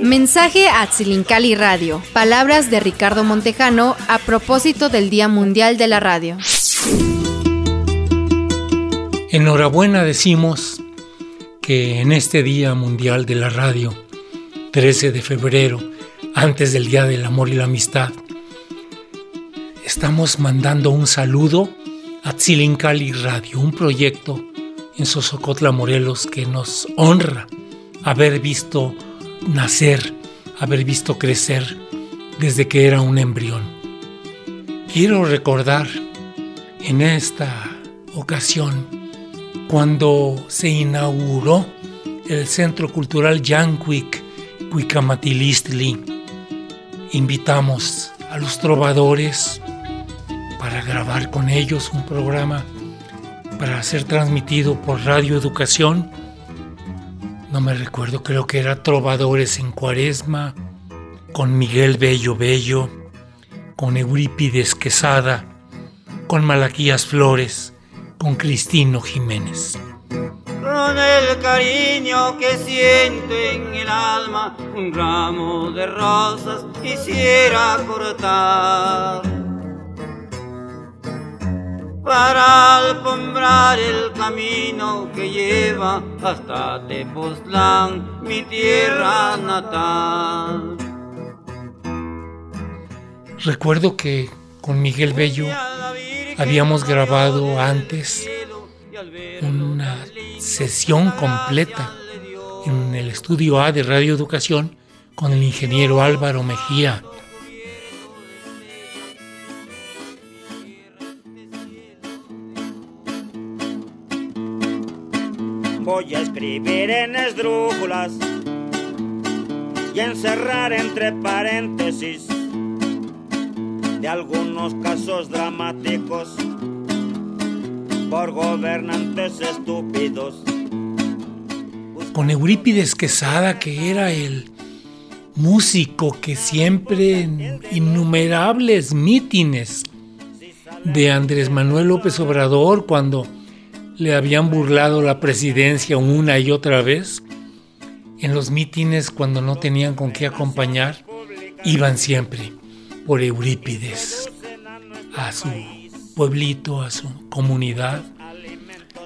Mensaje a Tzilincali Radio. Palabras de Ricardo Montejano a propósito del Día Mundial de la Radio. Enhorabuena decimos que en este Día Mundial de la Radio, 13 de febrero, antes del Día del Amor y la Amistad, estamos mandando un saludo a Tzilincali Radio, un proyecto en Sosocotla, Morelos, que nos honra haber visto nacer, haber visto crecer desde que era un embrión. Quiero recordar en esta ocasión cuando se inauguró el Centro Cultural Yanquic Cuicamatilistli. Invitamos a los trovadores para grabar con ellos un programa para ser transmitido por Radio Educación no me recuerdo, creo que era Trovadores en Cuaresma, con Miguel Bello Bello, con Eurípides Quesada, con Malaquías Flores, con Cristino Jiménez. Con el cariño que siento en el alma, un ramo de rosas quisiera cortar para alfombrar el camino que lleva hasta Tepoztlán, mi tierra natal. Recuerdo que con Miguel Bello habíamos grabado antes una sesión completa en el estudio A de Radio Educación con el ingeniero Álvaro Mejía escribir en esdrújulas y encerrar entre paréntesis de algunos casos dramáticos por gobernantes estúpidos. Con Eurípides Quesada, que era el músico que siempre en innumerables mítines de Andrés Manuel López Obrador, cuando le habían burlado la presidencia una y otra vez. En los mítines, cuando no tenían con qué acompañar, iban siempre por Eurípides a su pueblito, a su comunidad.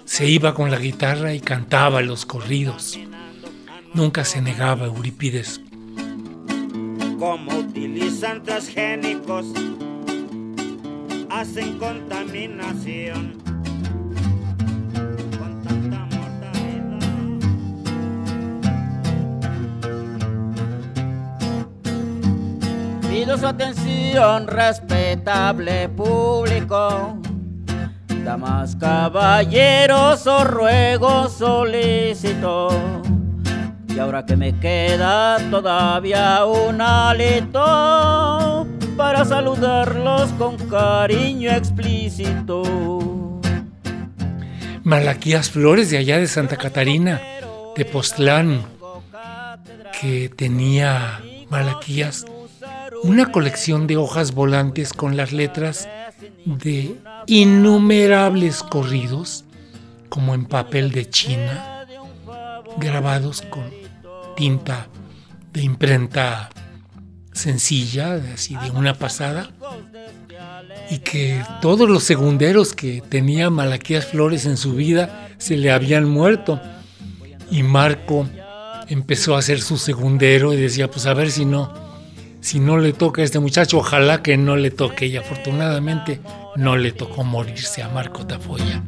Se iba con la guitarra y cantaba los corridos. Nunca se negaba Eurípides. Como utilizan transgénicos, hacen contaminación Su atención, respetable público. Damas, caballeros, os ruego solicito. Y ahora que me queda todavía un alito para saludarlos con cariño explícito. Malaquías Flores de allá de Santa Catarina, de Postlán, que tenía Malaquías una colección de hojas volantes con las letras de innumerables corridos, como en papel de China, grabados con tinta de imprenta sencilla, así de una pasada, y que todos los segunderos que tenía Malaquías Flores en su vida se le habían muerto. Y Marco empezó a hacer su segundero y decía, pues a ver si no si no le toca a este muchacho, ojalá que no le toque. Y afortunadamente no le tocó morirse a Marco Tafoya.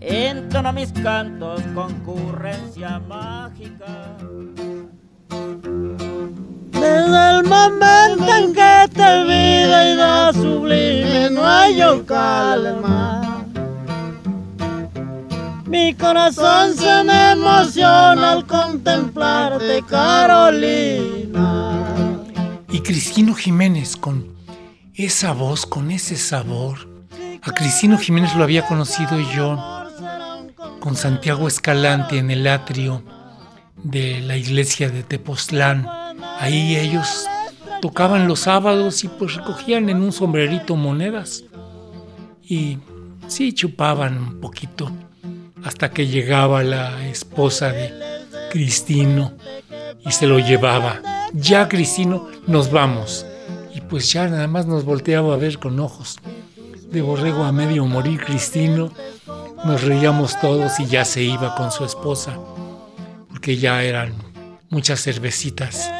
Entono mis cantos, concurrencia mágica. Desde el momento en que te vida y da sublime, no hay yo calma. Mi corazón se me emociona al contemplarte, Carolina. Y Cristino Jiménez con esa voz, con ese sabor. A Cristino Jiménez lo había conocido yo con Santiago Escalante en el atrio de la iglesia de Tepoztlán. Ahí ellos tocaban los sábados y pues recogían en un sombrerito monedas. Y Sí, chupaban un poquito hasta que llegaba la esposa de Cristino y se lo llevaba. Ya, Cristino, nos vamos. Y pues ya nada más nos volteaba a ver con ojos de borrego a medio morir Cristino. Nos reíamos todos y ya se iba con su esposa, porque ya eran muchas cervecitas.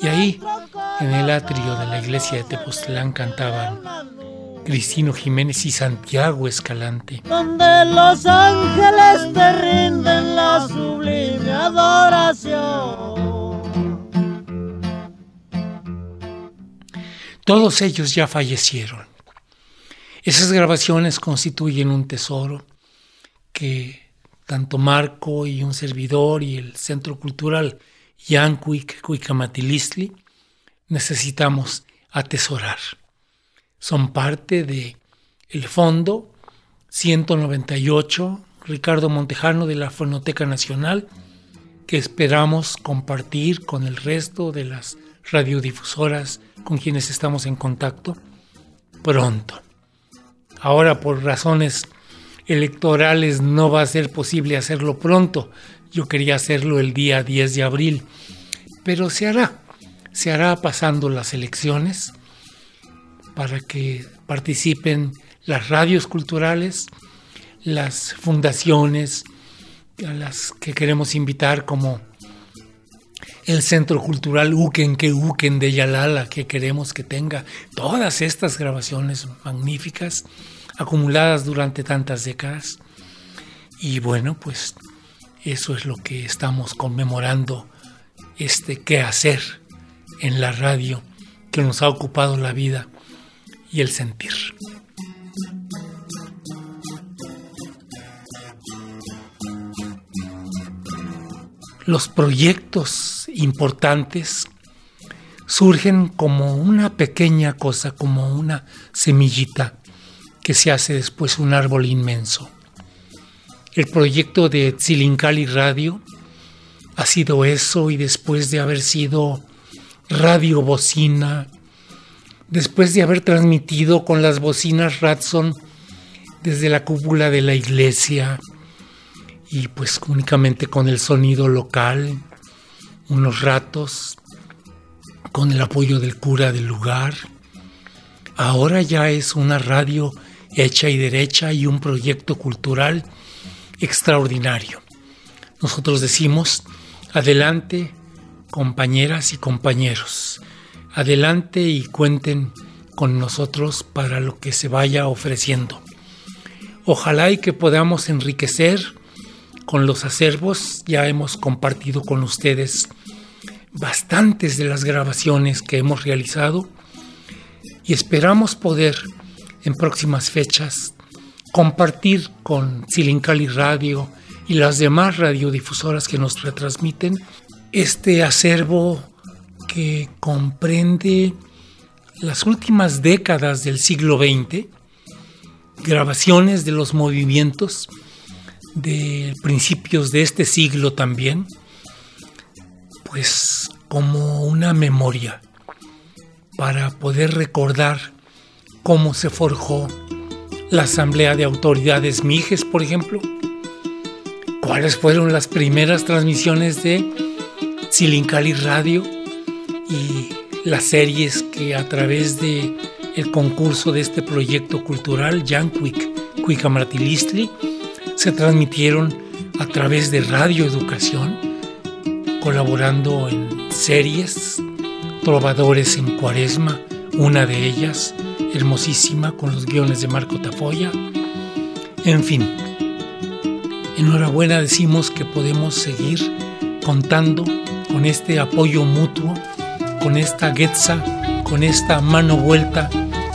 Y ahí, en el atrio de la iglesia de Tepoztlán, cantaban Cristino Jiménez y Santiago Escalante. Donde los ángeles te rinden la sublime adoración. Todos ellos ya fallecieron. Esas grabaciones constituyen un tesoro que tanto Marco y un servidor y el Centro Cultural Yancuic Cuicamatilistli necesitamos atesorar. Son parte de el fondo 198 Ricardo Montejano de la Fonoteca Nacional que esperamos compartir con el resto de las radiodifusoras con quienes estamos en contacto pronto. Ahora por razones electorales no va a ser posible hacerlo pronto. Yo quería hacerlo el día 10 de abril, pero se hará. Se hará pasando las elecciones para que participen las radios culturales, las fundaciones a las que queremos invitar como el Centro Cultural Uken que Uken de Yalala, que queremos que tenga todas estas grabaciones magníficas acumuladas durante tantas décadas. Y bueno, pues eso es lo que estamos conmemorando, este qué hacer en la radio que nos ha ocupado la vida y el sentir. Los proyectos importantes surgen como una pequeña cosa, como una semillita que se hace después un árbol inmenso. El proyecto de Tzilincali Radio ha sido eso y después de haber sido radio bocina, después de haber transmitido con las bocinas Ratson desde la cúpula de la iglesia y pues únicamente con el sonido local, unos ratos, con el apoyo del cura del lugar. Ahora ya es una radio hecha y derecha y un proyecto cultural extraordinario. Nosotros decimos, adelante compañeras y compañeros, adelante y cuenten con nosotros para lo que se vaya ofreciendo. Ojalá y que podamos enriquecer con los acervos, ya hemos compartido con ustedes bastantes de las grabaciones que hemos realizado y esperamos poder en próximas fechas compartir con Silincali Radio y las demás radiodifusoras que nos retransmiten este acervo que comprende las últimas décadas del siglo XX, grabaciones de los movimientos de principios de este siglo también, pues como una memoria para poder recordar cómo se forjó la Asamblea de Autoridades Mijes, por ejemplo, cuáles fueron las primeras transmisiones de Silincali Radio y las series que a través de el concurso de este proyecto cultural, Yanquic Cuicamatilistli, se transmitieron a través de Radio Educación, colaborando en series, Trovadores en Cuaresma, una de ellas, hermosísima con los guiones de Marco Tafoya. En fin, enhorabuena decimos que podemos seguir contando con este apoyo mutuo, con esta getza, con esta mano vuelta,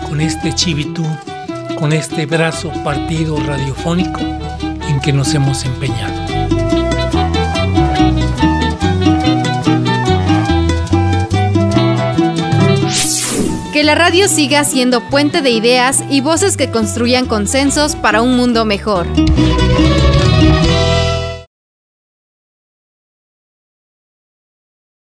con este chivitú, con este brazo partido radiofónico en que nos hemos empeñado. Que la radio siga siendo puente de ideas y voces que construyan consensos para un mundo mejor.